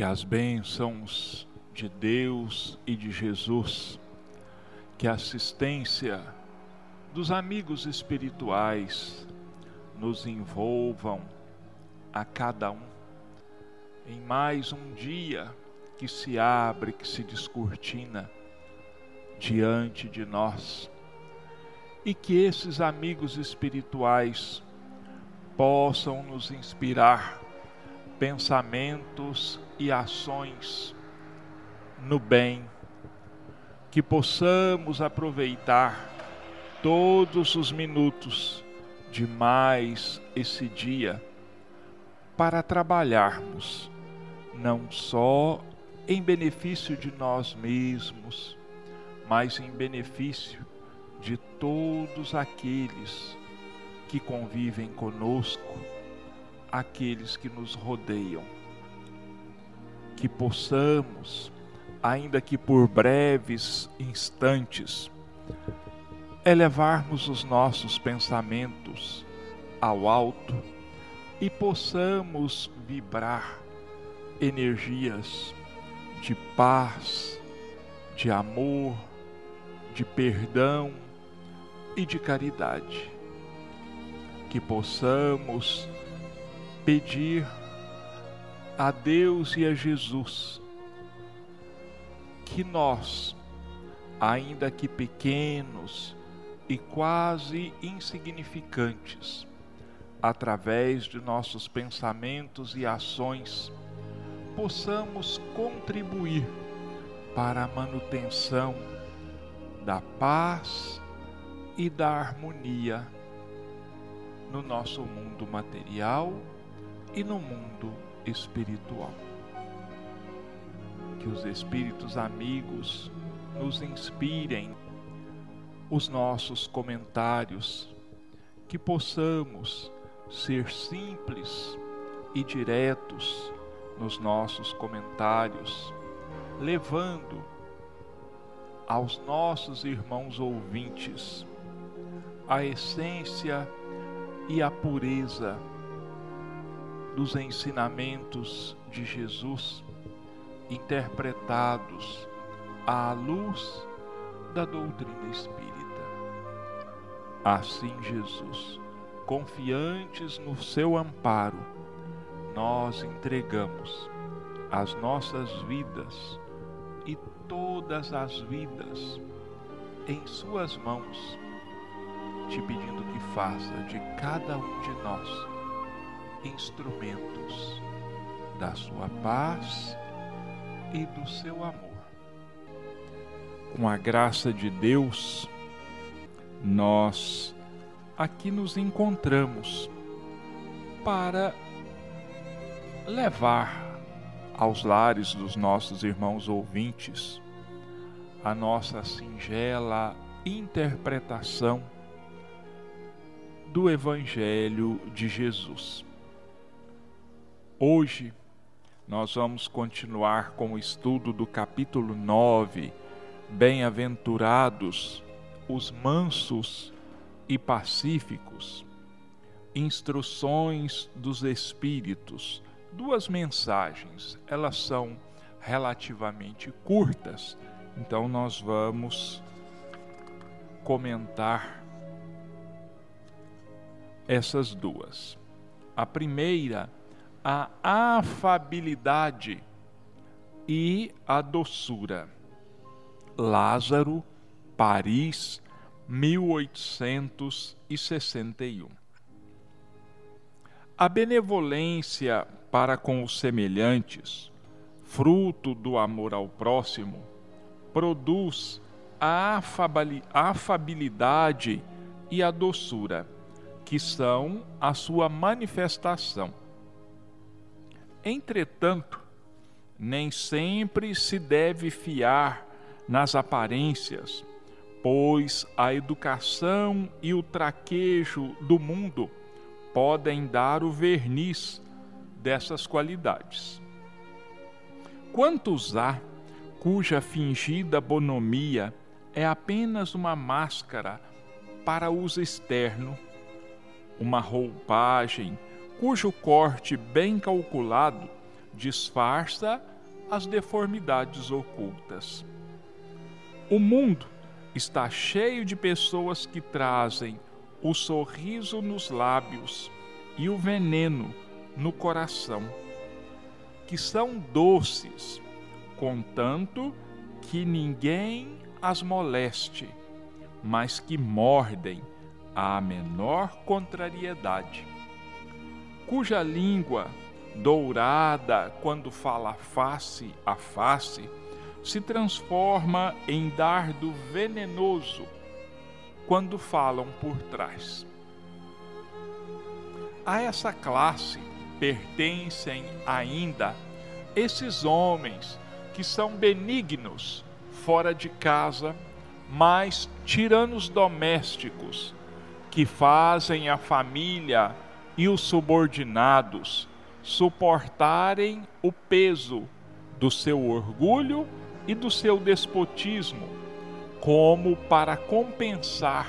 Que as bênçãos de Deus e de Jesus, que a assistência dos amigos espirituais nos envolvam a cada um em mais um dia que se abre, que se descortina diante de nós. E que esses amigos espirituais possam nos inspirar pensamentos e ações no bem, que possamos aproveitar todos os minutos de mais esse dia para trabalharmos não só em benefício de nós mesmos, mas em benefício de todos aqueles que convivem conosco, aqueles que nos rodeiam. Que possamos, ainda que por breves instantes, elevarmos os nossos pensamentos ao alto e possamos vibrar energias de paz, de amor, de perdão e de caridade. Que possamos pedir a Deus e a Jesus que nós, ainda que pequenos e quase insignificantes, através de nossos pensamentos e ações, possamos contribuir para a manutenção da paz e da harmonia no nosso mundo material e no mundo espiritual. Que os espíritos amigos nos inspirem os nossos comentários, que possamos ser simples e diretos nos nossos comentários, levando aos nossos irmãos ouvintes a essência e a pureza dos ensinamentos de Jesus interpretados à luz da doutrina espírita. Assim, Jesus confiantes no seu amparo, nós entregamos as nossas vidas e todas as vidas em Suas mãos, te pedindo que faça de cada um de nós instrumentos da Sua paz e do seu amor. Com a graça de Deus, nós aqui nos encontramos para levar aos lares dos nossos irmãos ouvintes a nossa singela interpretação do Evangelho de Jesus. Hoje nós vamos continuar com o estudo do capítulo 9, Bem-aventurados os mansos e pacíficos, instruções dos Espíritos, duas mensagens, elas são relativamente curtas, então nós vamos comentar essas duas. A primeira, a afabilidade e a doçura. Lázaro, Paris, 1861. A benevolência para com os semelhantes, fruto do amor ao próximo, produz a afabilidade e a doçura, que são a sua manifestação. Entretanto, nem sempre se deve fiar nas aparências pois a educação e o traquejo do mundo podem dar o verniz dessas qualidades. Quantos há cuja fingida bonomia é apenas uma máscara para uso externo, uma roupagem cujo corte bem calculado disfarça as deformidades ocultas. O mundo está cheio de pessoas que trazem o sorriso nos lábios e o veneno no coração, que são doces, contanto que ninguém as moleste, mas que mordem à menor contrariedade, cuja língua dourada, quando fala face a face, se transforma em dardo venenoso quando falam por trás. A essa classe pertencem ainda esses homens que são benignos fora de casa, mas tiranos domésticos que fazem a família e os subordinados suportarem o peso do seu orgulho e do seu despotismo, como para compensar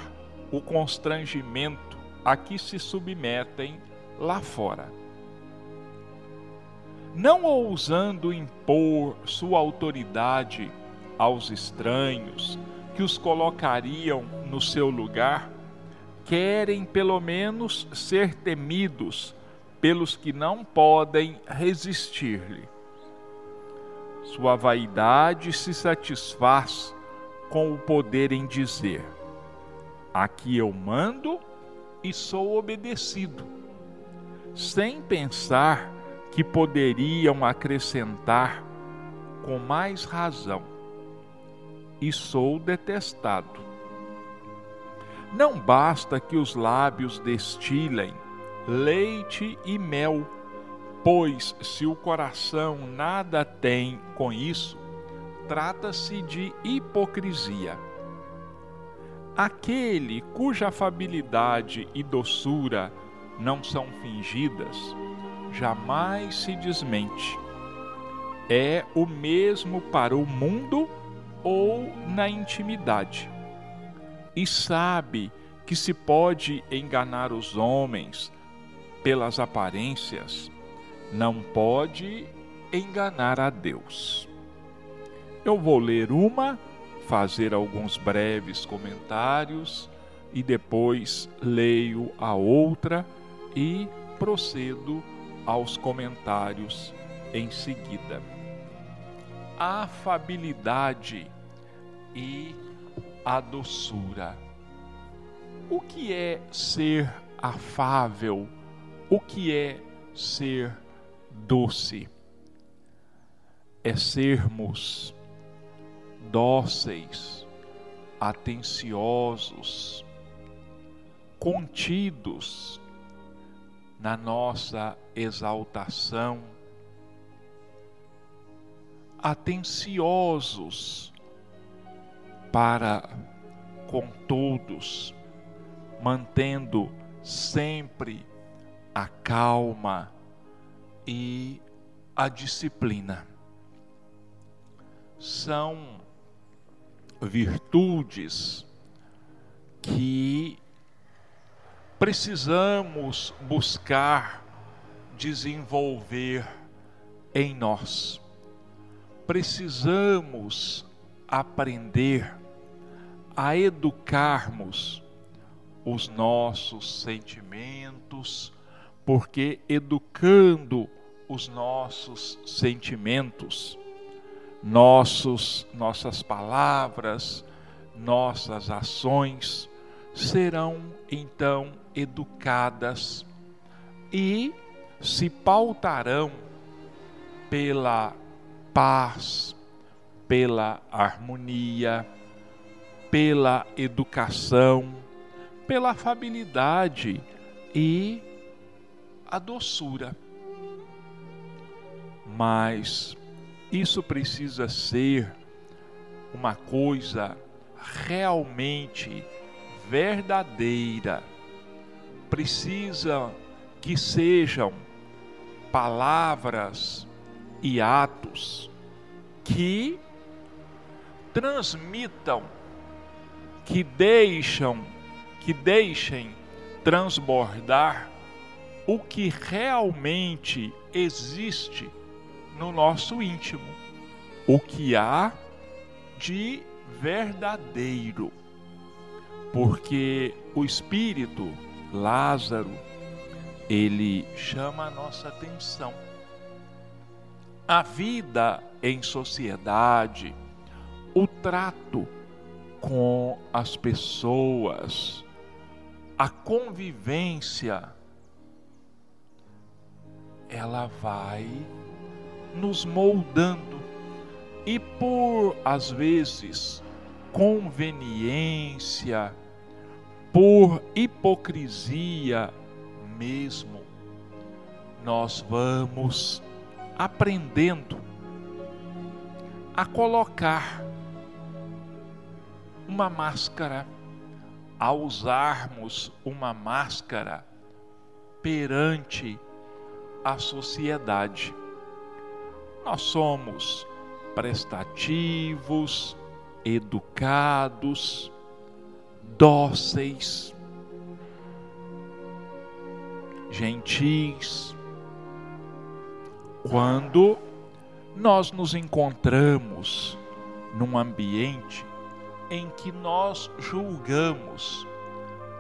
o constrangimento a que se submetem lá fora. Não ousando impor sua autoridade aos estranhos que os colocariam no seu lugar, querem pelo menos ser temidos pelos que não podem resistir-lhe. Sua vaidade se satisfaz com o poder em dizer: Aqui eu mando e sou obedecido, sem pensar que poderiam acrescentar com mais razão: E sou detestado. Não basta que os lábios destilem leite e mel Pois se o coração nada tem com isso, trata-se de hipocrisia. Aquele cuja afabilidade e doçura não são fingidas, jamais se desmente. É o mesmo para o mundo ou na intimidade. E sabe que se pode enganar os homens pelas aparências não pode enganar a Deus. Eu vou ler uma, fazer alguns breves comentários e depois leio a outra e procedo aos comentários em seguida. A afabilidade e a doçura. O que é ser afável? O que é ser doce é sermos dóceis, atenciosos, contidos na nossa exaltação, atenciosos para com todos, mantendo sempre a calma e a disciplina. São virtudes que precisamos buscar desenvolver em nós. Precisamos aprender a educarmos os nossos sentimentos, porque educando os nossos sentimentos, nossos nossas palavras, nossas ações serão então educadas e se pautarão pela paz, pela harmonia, pela educação, pela afabilidade e a doçura. Mas isso precisa ser uma coisa realmente verdadeira. Precisa que sejam palavras e atos que transmitam, que deixam, que deixem transbordar o que realmente existe no nosso íntimo, o que há de verdadeiro. Porque o espírito Lázaro, ele chama a nossa atenção. A vida em sociedade, o trato com as pessoas, a convivência, ela vai nos moldando. E por às vezes conveniência, por hipocrisia mesmo, nós vamos aprendendo a colocar uma máscara, a usarmos uma máscara perante a sociedade. Nós somos prestativos, educados, dóceis, gentis. Quando nós nos encontramos num ambiente em que nós julgamos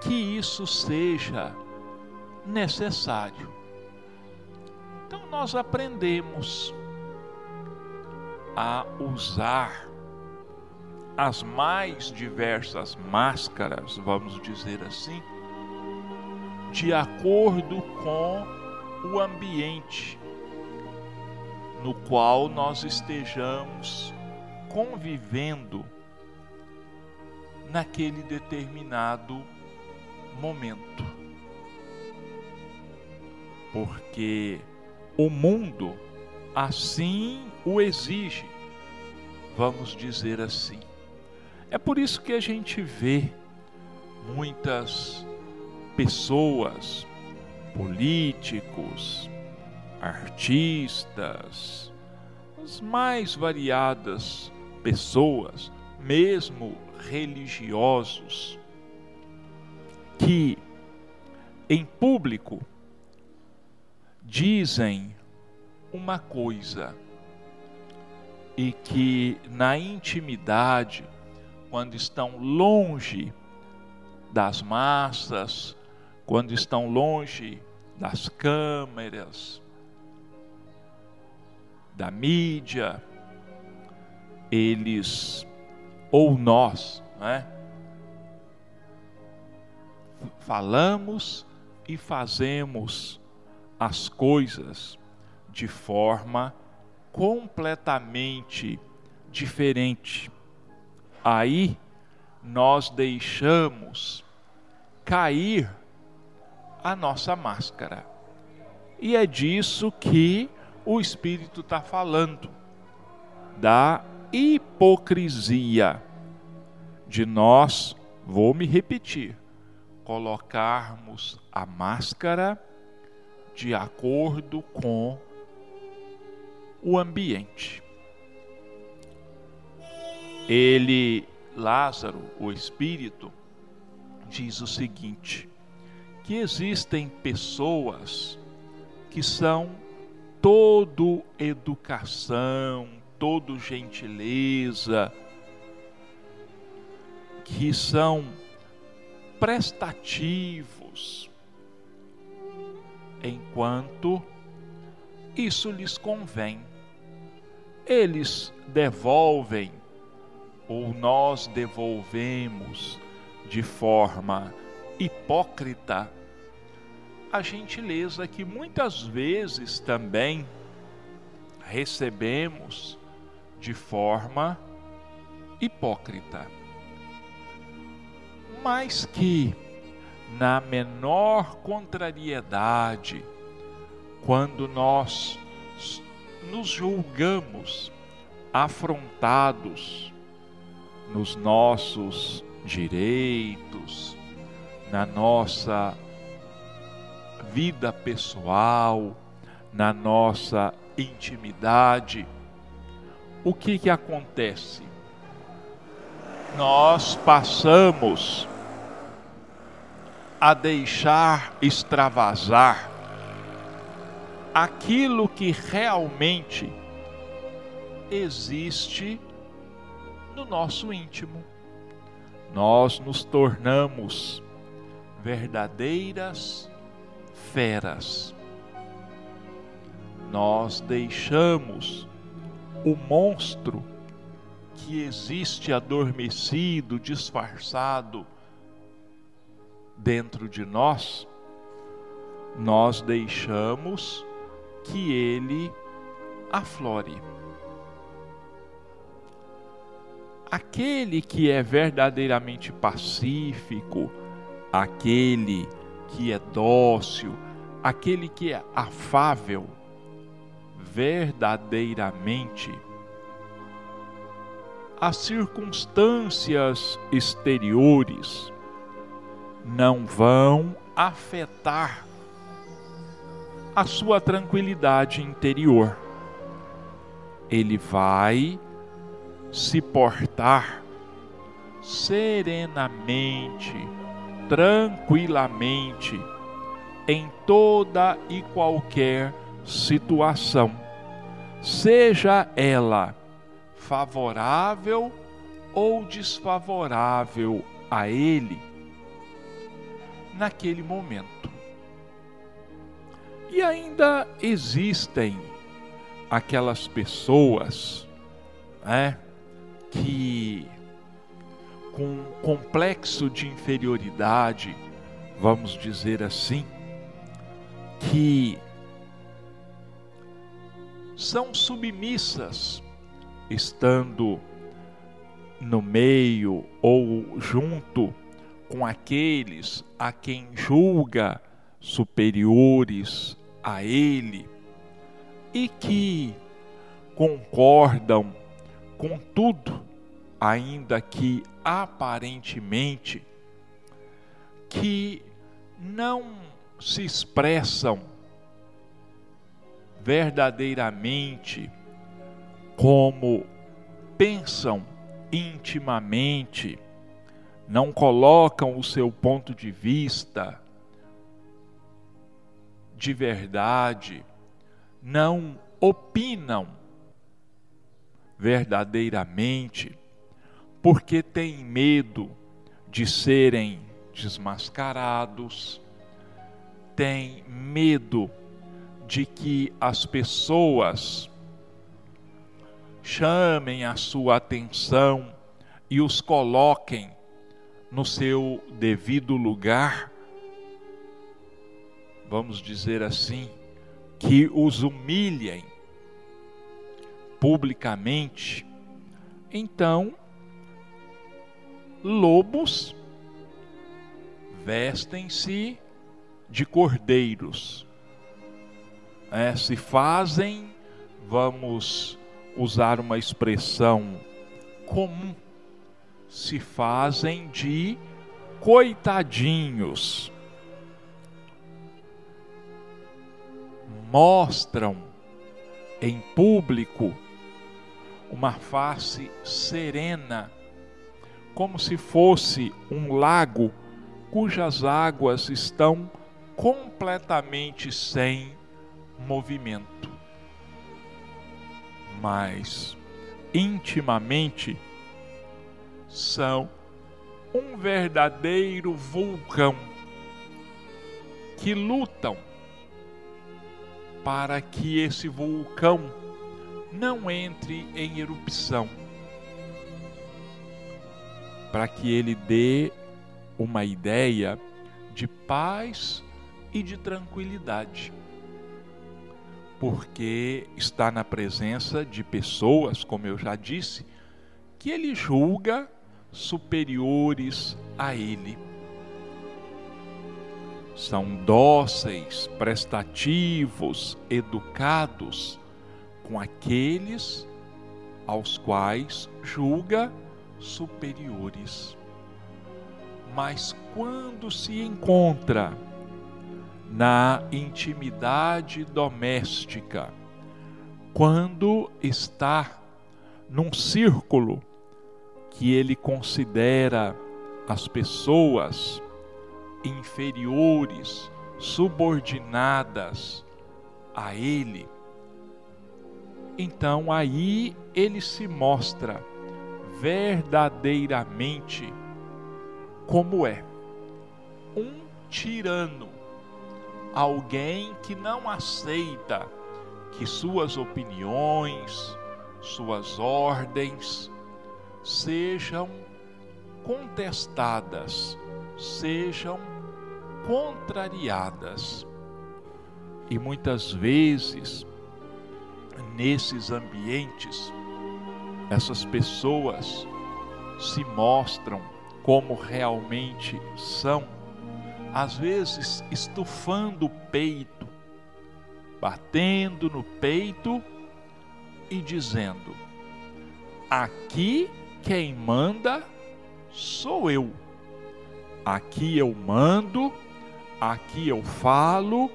que isso seja necessário. Então nós aprendemos a usar as mais diversas máscaras, vamos dizer assim, de acordo com o ambiente no qual nós estejamos convivendo naquele determinado momento. Porque o mundo assim o exige, vamos dizer assim. É por isso que a gente vê muitas pessoas, políticos, artistas, as mais variadas pessoas, mesmo religiosos, que em público dizem uma coisa e que na intimidade, quando estão longe das massas, quando estão longe das câmeras, da mídia, eles ou nós, né, falamos e fazemos as coisas de forma completamente diferente. Aí nós deixamos cair a nossa máscara. E é disso que o Espírito está falando, da hipocrisia de nós, vou me repetir, colocarmos a máscara de acordo com o ambiente. Ele, Lázaro, o espírito, diz o seguinte: que existem pessoas que são todo educação, todo gentileza, que são prestativos, enquanto isso lhes convém. Eles devolvem ou nós devolvemos de forma hipócrita a gentileza que muitas vezes também recebemos de forma hipócrita. Mas que, na menor contrariedade, quando nós nos julgamos afrontados nos nossos direitos, na nossa vida pessoal, na nossa intimidade, o que que acontece? Nós passamos a deixar extravasar aquilo que realmente existe no nosso íntimo. Nós nos tornamos verdadeiras feras. Nós deixamos o monstro que existe adormecido, disfarçado dentro de nós, nós deixamos que ele aflore. Aquele que é verdadeiramente pacífico, aquele que é dócil, aquele que é afável, verdadeiramente, as circunstâncias exteriores não vão afetar a sua tranquilidade interior. Ele vai se portar serenamente, tranquilamente, em toda e qualquer situação, seja ela favorável ou desfavorável a ele naquele momento. E ainda existem aquelas pessoas, né, que com complexo de inferioridade, vamos dizer assim, que são submissas estando no meio ou junto com aqueles a quem julga superiores a ele e que concordam com tudo, ainda que aparentemente que não se expressam verdadeiramente como pensam intimamente, não colocam o seu ponto de vista de verdade, não opinam verdadeiramente, porque têm medo de serem desmascarados, têm medo de que as pessoas chamem a sua atenção e os coloquem no seu devido lugar vamos dizer assim, que os humilhem publicamente, então lobos vestem-se de cordeiros, é, se fazem, vamos usar uma expressão comum, se fazem de coitadinhos. Mostram em público uma face serena, como se fosse um lago cujas águas estão completamente sem movimento. Mas intimamente são um verdadeiro vulcão que lutam para que esse vulcão não entre em erupção, para que ele dê uma ideia de paz e de tranquilidade. Porque está na presença de pessoas, como eu já disse, que ele julga superiores a ele são dóceis, prestativos, educados com aqueles aos quais julga superiores. Mas quando se encontra na intimidade doméstica, quando está num círculo que ele considera as pessoas inferiores, subordinadas a Ele, então aí ele se mostra verdadeiramente como é. Um tirano, alguém que não aceita que suas opiniões, suas ordens sejam contestadas, sejam contrariadas. E muitas vezes, nesses ambientes, essas pessoas se mostram como realmente são, às vezes estufando o peito, batendo no peito e dizendo: Aqui quem manda sou eu. Aqui eu mando, aqui eu falo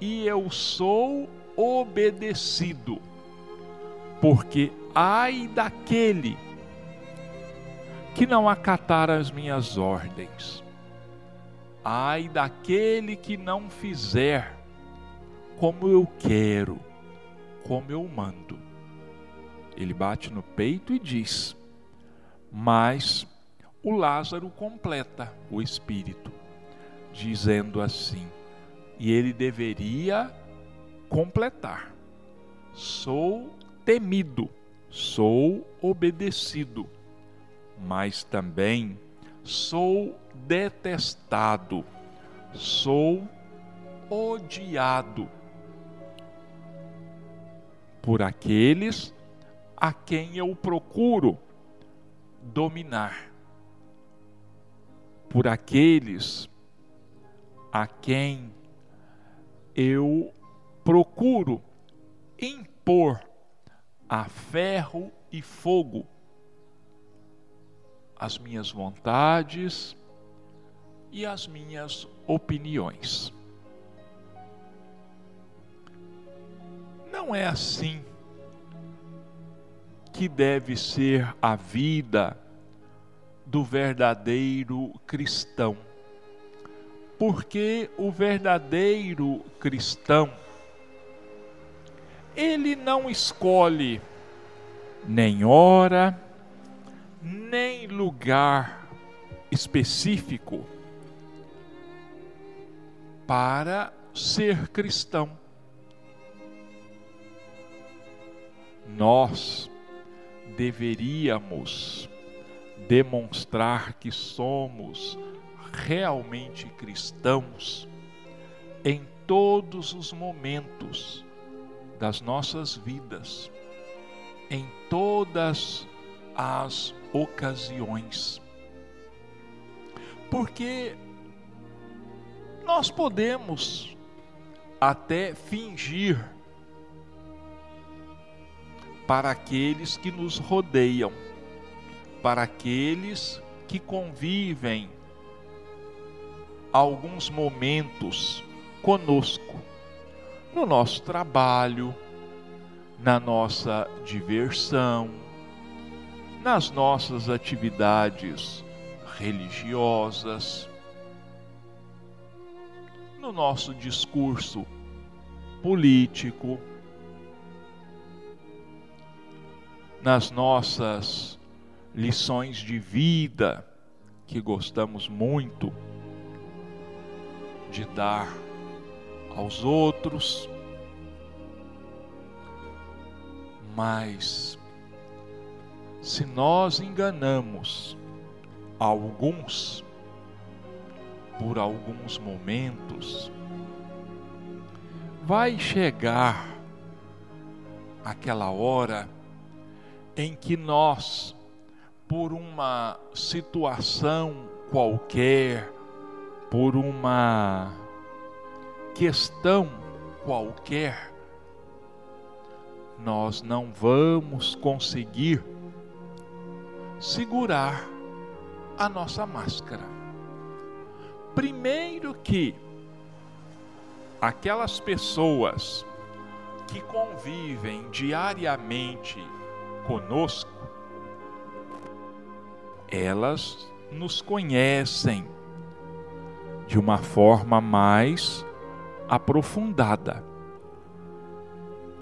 e eu sou obedecido. Porque ai daquele que não acatar as minhas ordens. Ai daquele que não fizer como eu quero, como eu mando. Ele bate no peito e diz: Mas o Lázaro completa o espírito, dizendo assim: E ele deveria completar: Sou temido, sou obedecido, mas também sou detestado, sou odiado por aqueles a quem eu procuro dominar, por aqueles a quem eu procuro impor a ferro e fogo as minhas vontades e as minhas opiniões. Não é assim que deve ser a vida do verdadeiro cristão. Porque o verdadeiro cristão, ele não escolhe nem hora, nem lugar específico para ser cristão. Nós deveríamos demonstrar que somos realmente cristãos em todos os momentos das nossas vidas, em todas as ocasiões. Porque nós podemos até fingir para aqueles que nos rodeiam, para aqueles que convivem alguns momentos conosco, no nosso trabalho, na nossa diversão, nas nossas atividades religiosas, no nosso discurso político, nas nossas lições de vida que gostamos muito de dar aos outros, mas se nós enganamos alguns por alguns momentos, vai chegar aquela hora em que nós, por uma situação qualquer, por uma questão qualquer, nós não vamos conseguir segurar a nossa máscara. Primeiro que aquelas pessoas que convivem diariamente conosco, elas nos conhecem de uma forma mais aprofundada.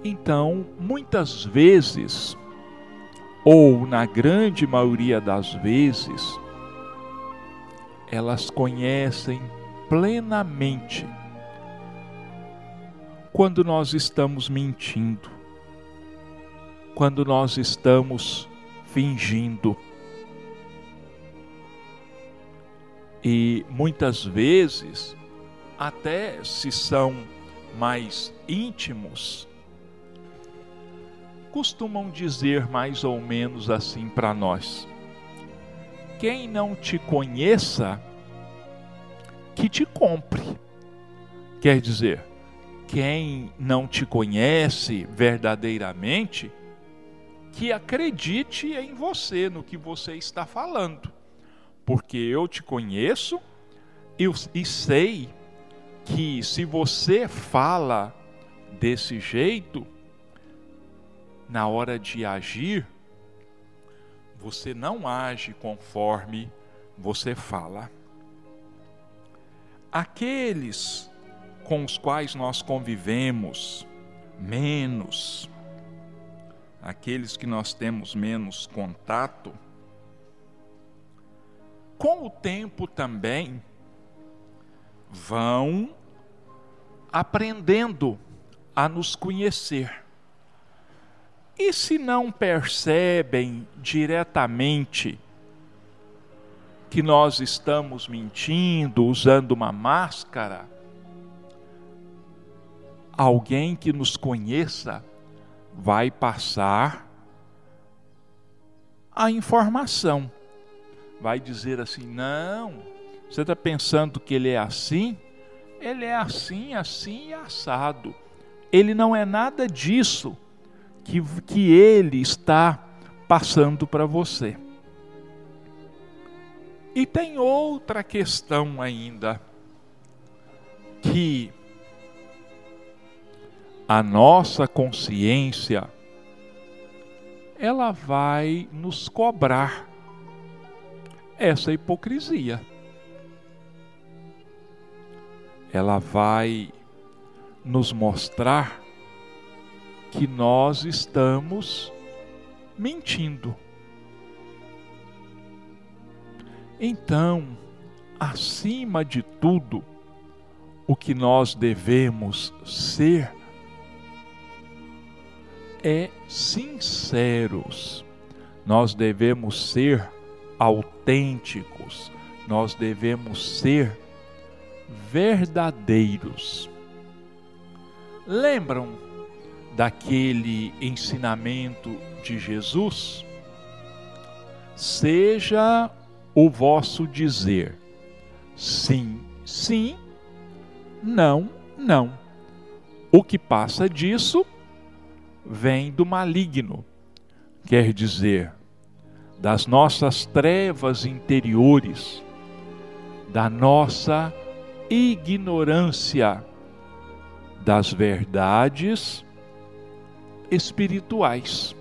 Então, muitas vezes, ou na grande maioria das vezes, elas conhecem plenamente quando nós estamos mentindo, quando nós estamos fingindo. E muitas vezes, até se são mais íntimos, costumam dizer mais ou menos assim para nós: quem não te conheça, que te compre. Quer dizer, quem não te conhece verdadeiramente, que acredite em você, no que você está falando. Porque eu te conheço eu, e sei que se você fala desse jeito, na hora de agir, você não age conforme você fala. Aqueles com os quais nós convivemos menos, aqueles que nós temos menos contato, com o tempo também vão aprendendo a nos conhecer. E se não percebem diretamente que nós estamos mentindo, usando uma máscara, alguém que nos conheça vai passar a informação. Vai dizer assim: não, você está pensando que ele é assim? Ele é assim, assim e assado. Ele não é nada disso que, que ele está passando para você. E tem outra questão ainda, que a nossa consciência ela vai nos cobrar essa hipocrisia. Ela vai nos mostrar que nós estamos mentindo. Então, acima de tudo, o que nós devemos ser é sinceros. Nós devemos ser autênticos. Nós devemos ser verdadeiros. Lembram daquele ensinamento de Jesus, seja o vosso dizer sim, sim, não, não. O que passa disso vem do maligno, quer dizer, das nossas trevas interiores, da nossa ignorância das verdades espirituais.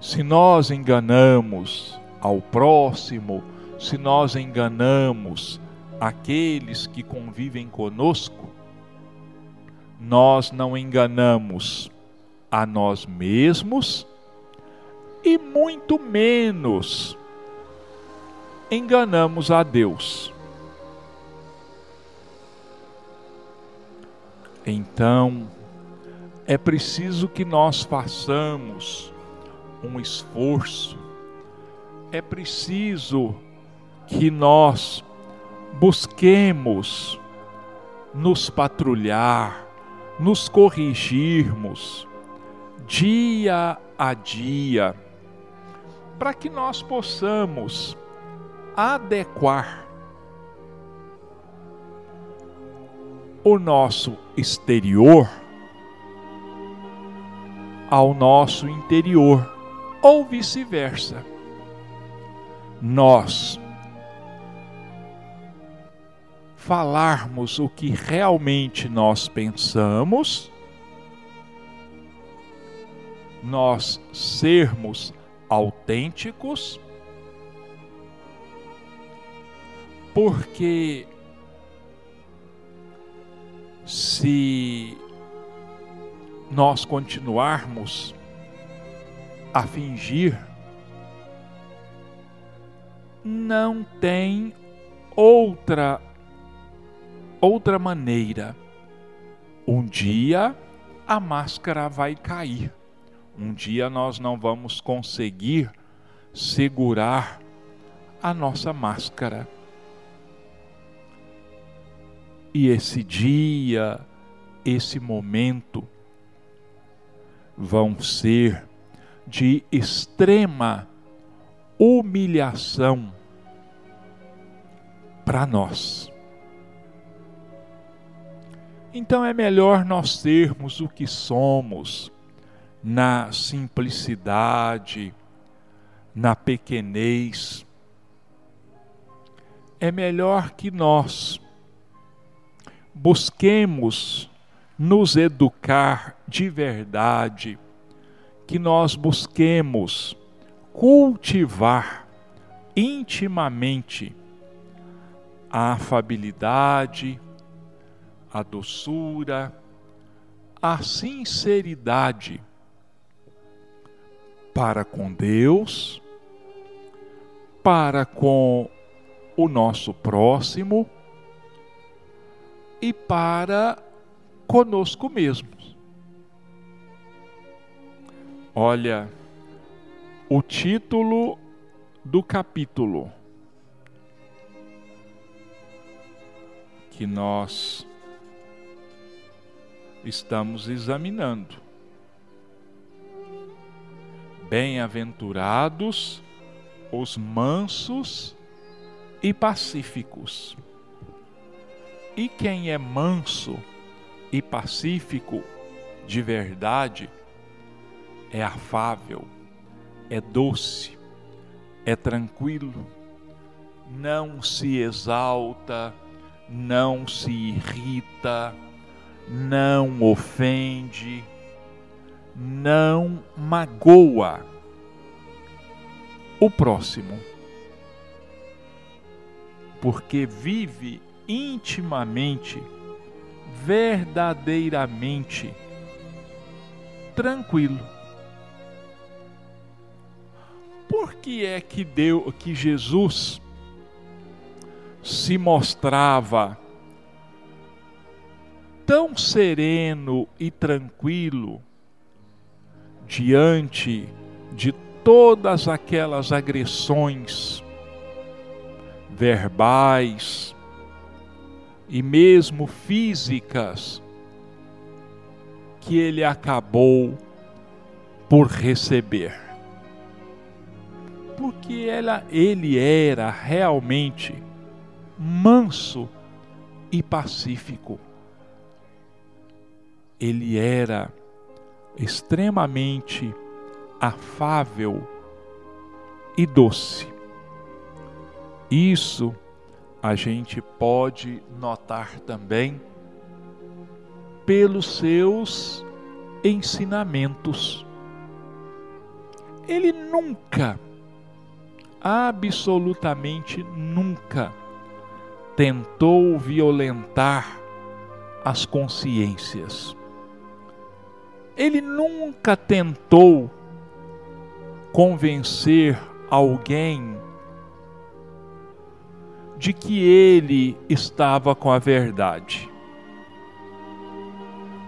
Se nós enganamos ao próximo, se nós enganamos aqueles que convivem conosco, nós não enganamos a nós mesmos e muito menos enganamos a Deus. Então, é preciso que nós façamos um esforço, é preciso que nós busquemos nos patrulhar, nos corrigirmos dia a dia, para que nós possamos adequar o nosso exterior ao nosso interior, ou vice-versa. Nós falarmos o que realmente nós pensamos, nós sermos autênticos, porque se nós continuarmos a fingir, não tem outra outra maneira. Um dia a máscara vai cair. Um dia nós não vamos conseguir segurar a nossa máscara. E esse dia, esse momento vão ser de extrema humilhação para nós. Então é melhor nós sermos o que somos, na simplicidade, na pequenez. É melhor que nós busquemos nos educar de verdade, que nós busquemos cultivar intimamente a afabilidade, a doçura, a sinceridade para com Deus, para com o nosso próximo e para conosco mesmos. Olha, o título do capítulo que nós estamos examinando. Bem-aventurados os mansos e pacíficos. E quem é manso e pacífico de verdade é afável, é doce, é tranquilo, não se exalta, não se irrita, não ofende, não magoa o próximo, porque vive intimamente, verdadeiramente tranquilo. Por que é que deu que Jesus se mostrava tão sereno e tranquilo diante de todas aquelas agressões verbais e mesmo físicas que ele acabou por receber. Porque ela, ele era realmente manso e pacífico ele era extremamente afável e doce. Isso a gente pode notar também pelos seus ensinamentos. Ele nunca, absolutamente nunca, tentou violentar as consciências ele nunca tentou convencer alguém de que ele estava com a verdade.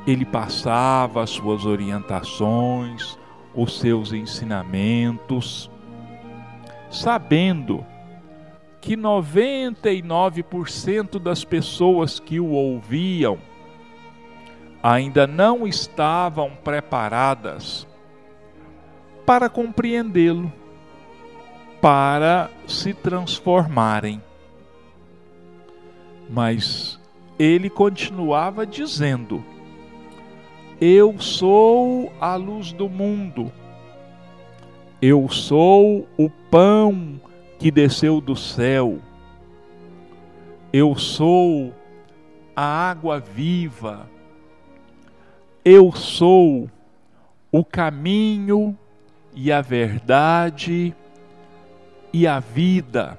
Ele passava as suas orientações, os seus ensinamentos, sabendo que 99% das pessoas que o ouviam ainda não estavam preparadas para compreendê-lo, para se transformarem. Mas ele continuava dizendo: Eu sou a luz do mundo, eu sou o pão que desceu do céu, eu sou a água viva. Eu sou o caminho e a verdade e a vida.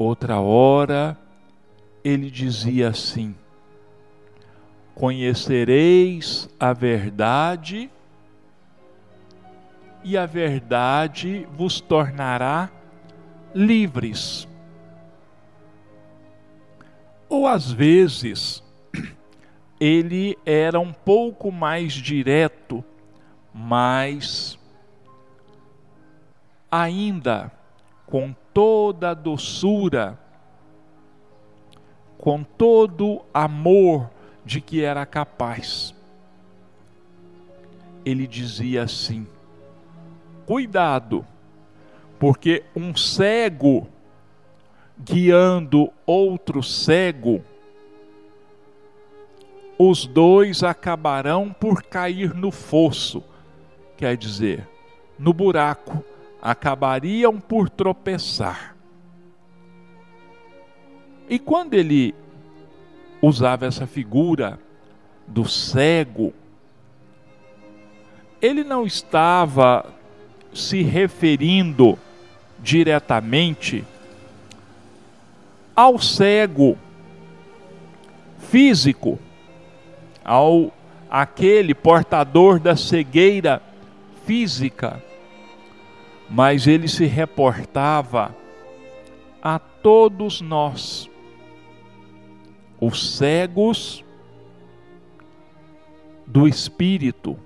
Outra hora ele dizia assim: Conhecereis a verdade, e a verdade vos tornará livres. Ou às vezes, ele era um pouco mais direto, mas ainda com toda doçura, com todo amor de que era capaz. Ele dizia assim: cuidado, porque um cego guiando outro cego, os dois acabarão por cair no fosso, quer dizer, no buraco, acabariam por tropeçar. E quando ele usava essa figura do cego, ele não estava se referindo diretamente ao cego físico, ao aquele portador da cegueira física, mas ele se reportava a todos nós, os cegos do espírito,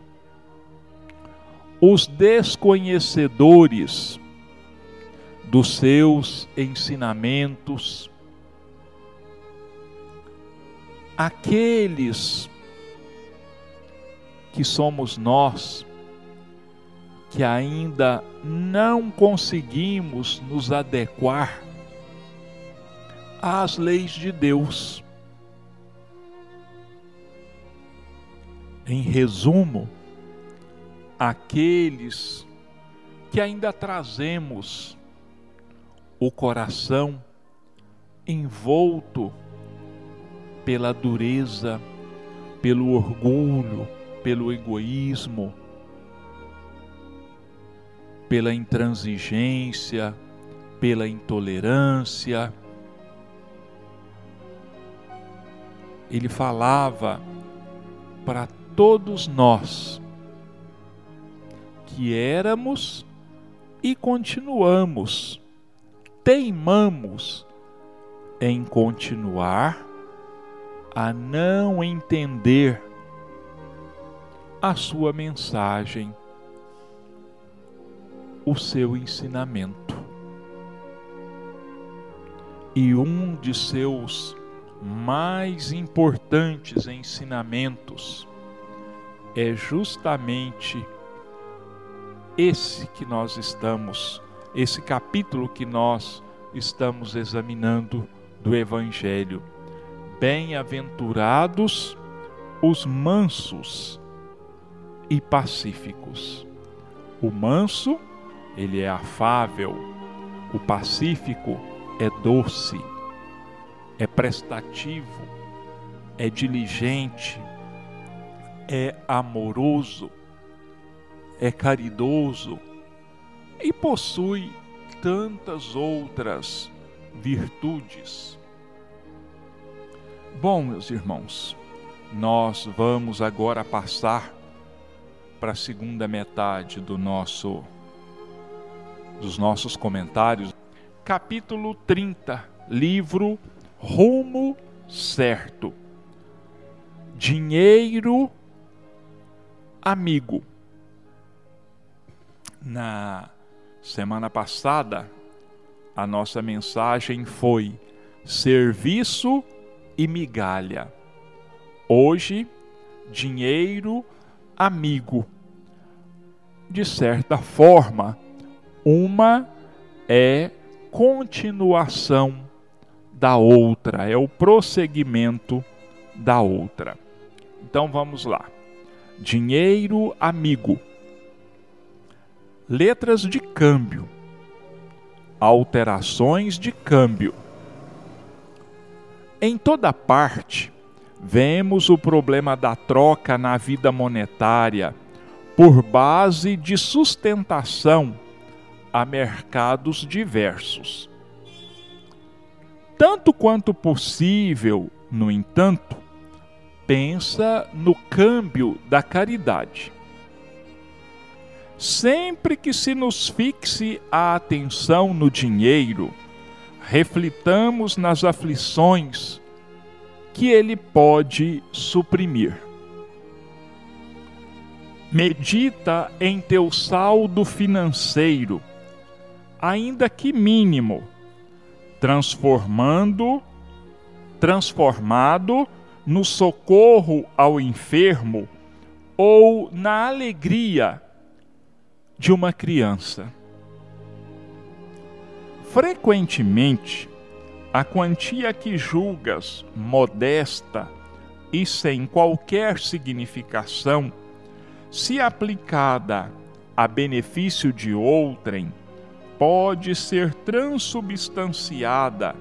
os desconhecedores dos seus ensinamentos, aqueles que somos nós, que ainda não conseguimos nos adequar às leis de Deus. Em resumo, aqueles que ainda trazemos o coração envolto pela dureza, pelo orgulho, pelo egoísmo, pela intransigência, pela intolerância. Ele falava para todos nós que éramos e continuamos, teimamos em continuar a não entender a sua mensagem, o seu ensinamento. E um de seus mais importantes ensinamentos é justamente esse que nós estamos, esse capítulo que nós estamos examinando do Evangelho Bem-aventurados os mansos e pacíficos. O manso, ele é afável, o pacífico é doce, é prestativo, é diligente, é amoroso, é caridoso e possui tantas outras virtudes. Bom, meus irmãos, nós vamos agora passar para a segunda metade do nosso dos nossos comentários. Capítulo 30, livro Rumo Certo. Dinheiro amigo. Na semana passada, a nossa mensagem foi serviço e migalha. Hoje, dinheiro amigo. De certa forma, uma é continuação da outra, é o prosseguimento da outra. Então vamos lá. Dinheiro amigo. Letras de câmbio. Alterações de câmbio em toda parte, vemos o problema da troca na vida monetária por base de sustentação a mercados diversos. Tanto quanto possível, no entanto, pensa no câmbio da caridade. Sempre que se nos fixe a atenção no dinheiro, reflitamos nas aflições que ele pode suprimir. Medita em teu saldo financeiro, ainda que mínimo, transformando transformado no socorro ao enfermo ou na alegria de uma criança. Frequentemente, a quantia que julgas modesta e sem qualquer significação, se aplicada a benefício de outrem, pode ser transubstanciada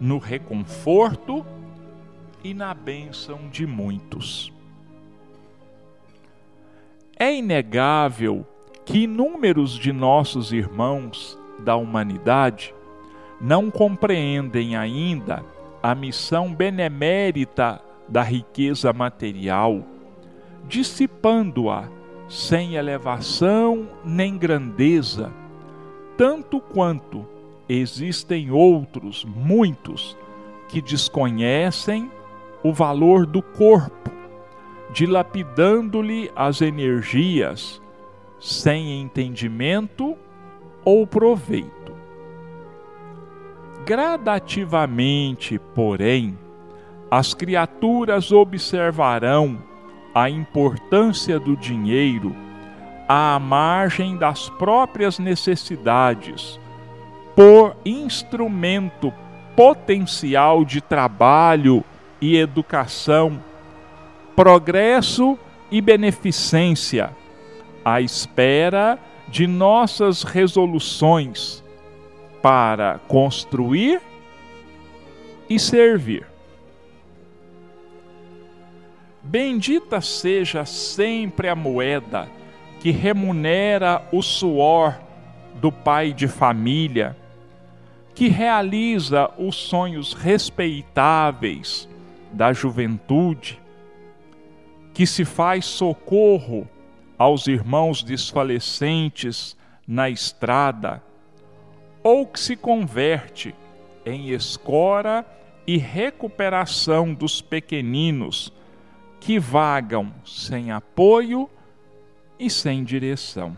no reconforto e na bênção de muitos. É inegável que inúmeros de nossos irmãos da humanidade não compreendem ainda a missão benemérita da riqueza material, dissipando-a sem elevação nem grandeza, tanto quanto existem outros, muitos, que desconhecem o valor do corpo, dilapidando-lhe as energias sem entendimento ou proveito. Gradativamente, porém, as criaturas observarão a importância do dinheiro à margem das próprias necessidades, por instrumento potencial de trabalho e educação, progresso e beneficência, à espera de nossas resoluções para construir e servir. Bendita seja sempre a moeda que remunera o suor do pai de família, que realiza os sonhos respeitáveis da juventude, que se faz socorro aos irmãos desfalecentes na estrada, ou que se converte em escora e recuperação dos pequeninos que vagam sem apoio e sem direção.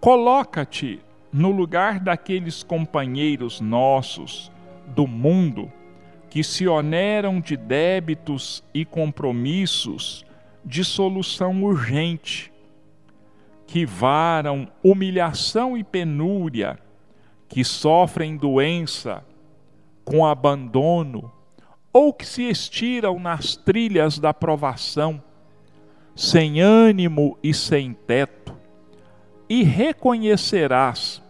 Coloca-te no lugar daqueles companheiros nossos do mundo que se oneram de débitos e compromissos de solução urgente, que varam humilhação e penúria, que sofrem doença com abandono, ou que se estiram nas trilhas da provação, sem ânimo e sem teto, e reconhecerás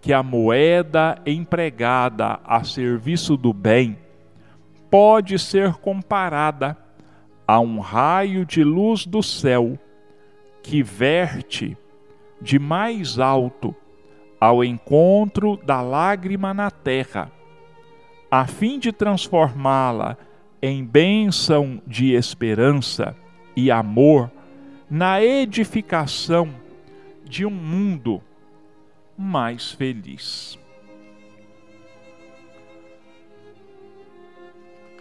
que a moeda empregada a serviço do bem pode ser comparada a um raio de luz do céu que verte de mais alto ao encontro da lágrima na terra, a fim de transformá-la em bênção de esperança e amor na edificação de um mundo mais feliz.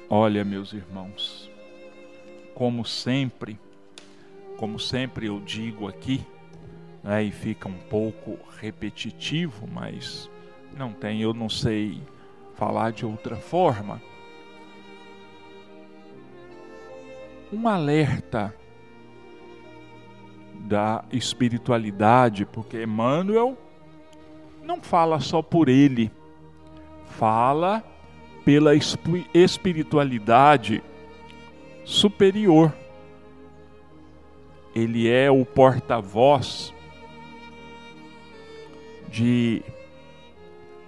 Olha, meus irmãos, como sempre, como sempre eu digo aqui, né, e fica um pouco repetitivo, mas não tem, eu não sei falar de outra forma. Um alerta da espiritualidade, porque Emmanuel não fala só por ele, fala pela espiritualidade superior. Ele é o porta-voz de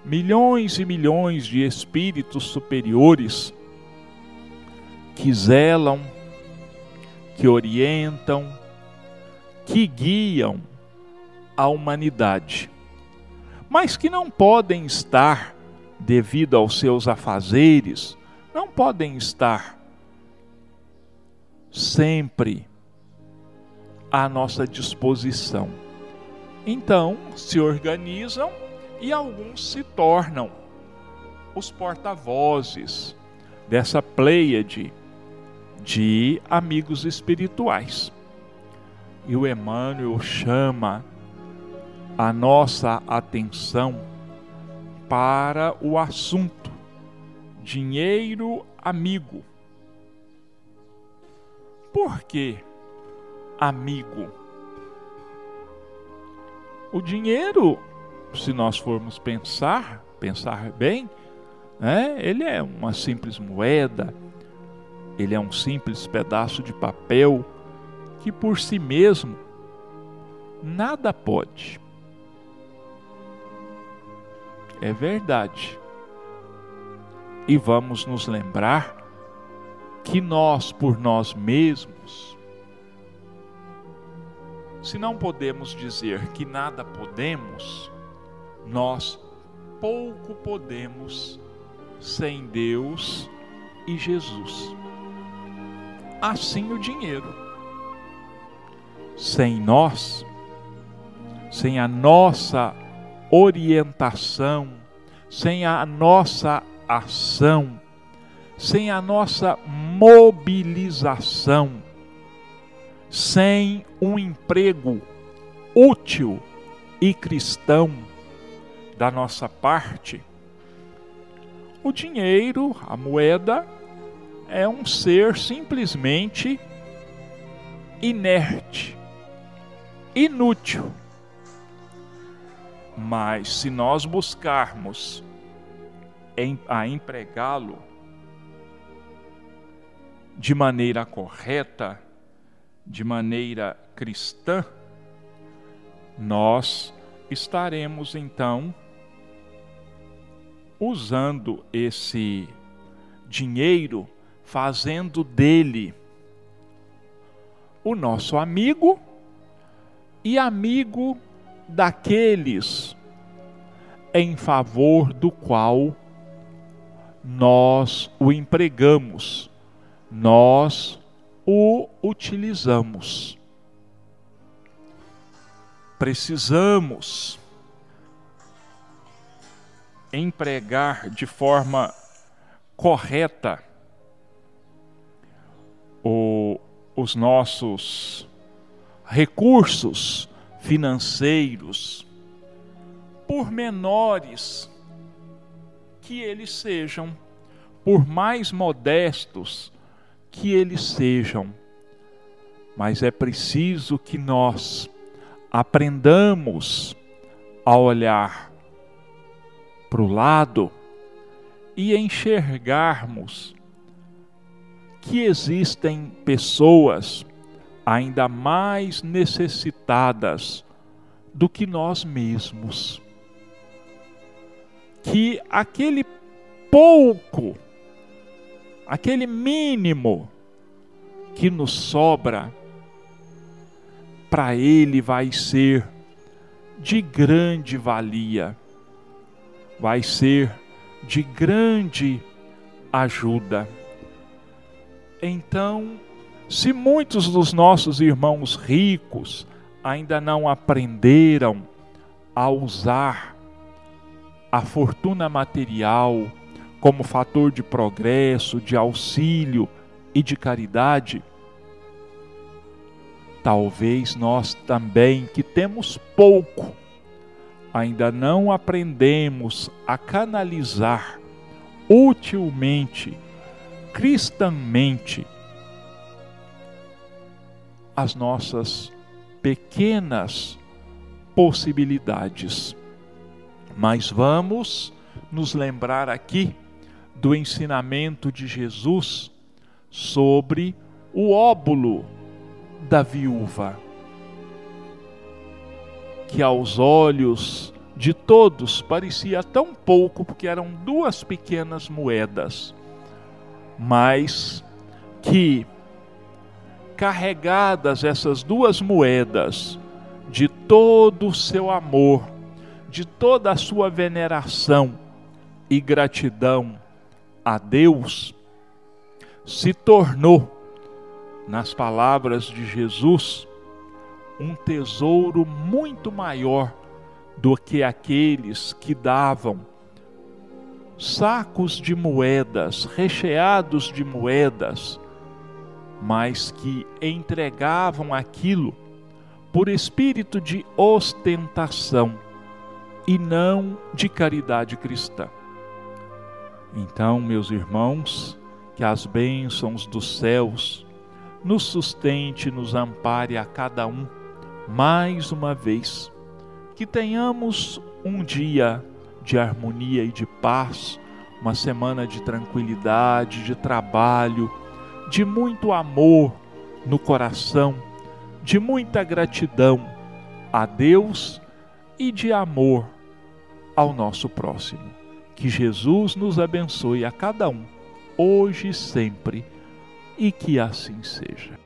milhões e milhões de espíritos superiores que zelam, que orientam, que guiam a humanidade, mas que não podem estar devido aos seus afazeres, não podem estar sempre à nossa disposição. Então, se organizam e alguns se tornam os porta-vozes dessa pleiade de amigos espirituais. E o Emmanuel chama a nossa atenção para o assunto dinheiro amigo. Por que amigo? O dinheiro, se nós formos pensar, pensar bem, né, ele é uma simples moeda, ele é um simples pedaço de papel que por si mesmo nada pode. É verdade. E vamos nos lembrar que nós, por nós mesmos, se não podemos dizer que nada podemos, nós pouco podemos sem Deus e Jesus. Assim o dinheiro. Sem nós, sem a nossa orientação, sem a nossa ação, sem a nossa mobilização, sem um emprego útil e cristão da nossa parte, o dinheiro, a moeda, é um ser simplesmente inerte, inútil. Mas se nós buscarmos a empregá-lo de maneira correta, de maneira cristã, nós estaremos então usando esse dinheiro, fazendo dele o nosso amigo e amigo daqueles em favor do qual nós o empregamos, nós o utilizamos. Precisamos empregar de forma correta o, os nossos recursos financeiros, por menores que eles sejam, por mais modestos que eles sejam, mas é preciso que nós aprendamos a olhar para o lado e enxergarmos que existem pessoas ainda mais necessitadas do que nós mesmos. Que aquele pouco, aquele mínimo que nos sobra, para Ele vai ser de grande valia, vai ser de grande ajuda. Então, se muitos dos nossos irmãos ricos ainda não aprenderam a usar a fortuna material como fator de progresso, de auxílio e de caridade, talvez nós também, que temos pouco, ainda não aprendemos a canalizar utilmente, cristãmente, as nossas pequenas possibilidades. Mas vamos nos lembrar aqui do ensinamento de Jesus sobre o óbulo da viúva, que aos olhos de todos parecia tão pouco, porque eram duas pequenas moedas, mas que carregadas essas duas moedas de todo o seu amor, de toda a sua veneração e gratidão a Deus, se tornou nas palavras de Jesus, um tesouro muito maior do que aqueles que davam sacos de moedas, recheados de moedas, mas que entregavam aquilo por espírito de ostentação e não de caridade cristã. Então, meus irmãos, que as bênçãos dos céus nos sustente, nos ampare a cada um mais uma vez. Que tenhamos um dia de harmonia e de paz, uma semana de tranquilidade, de trabalho, de muito amor no coração, de muita gratidão a Deus e de amor ao nosso próximo. Que Jesus nos abençoe a cada um, hoje e sempre, e que assim seja.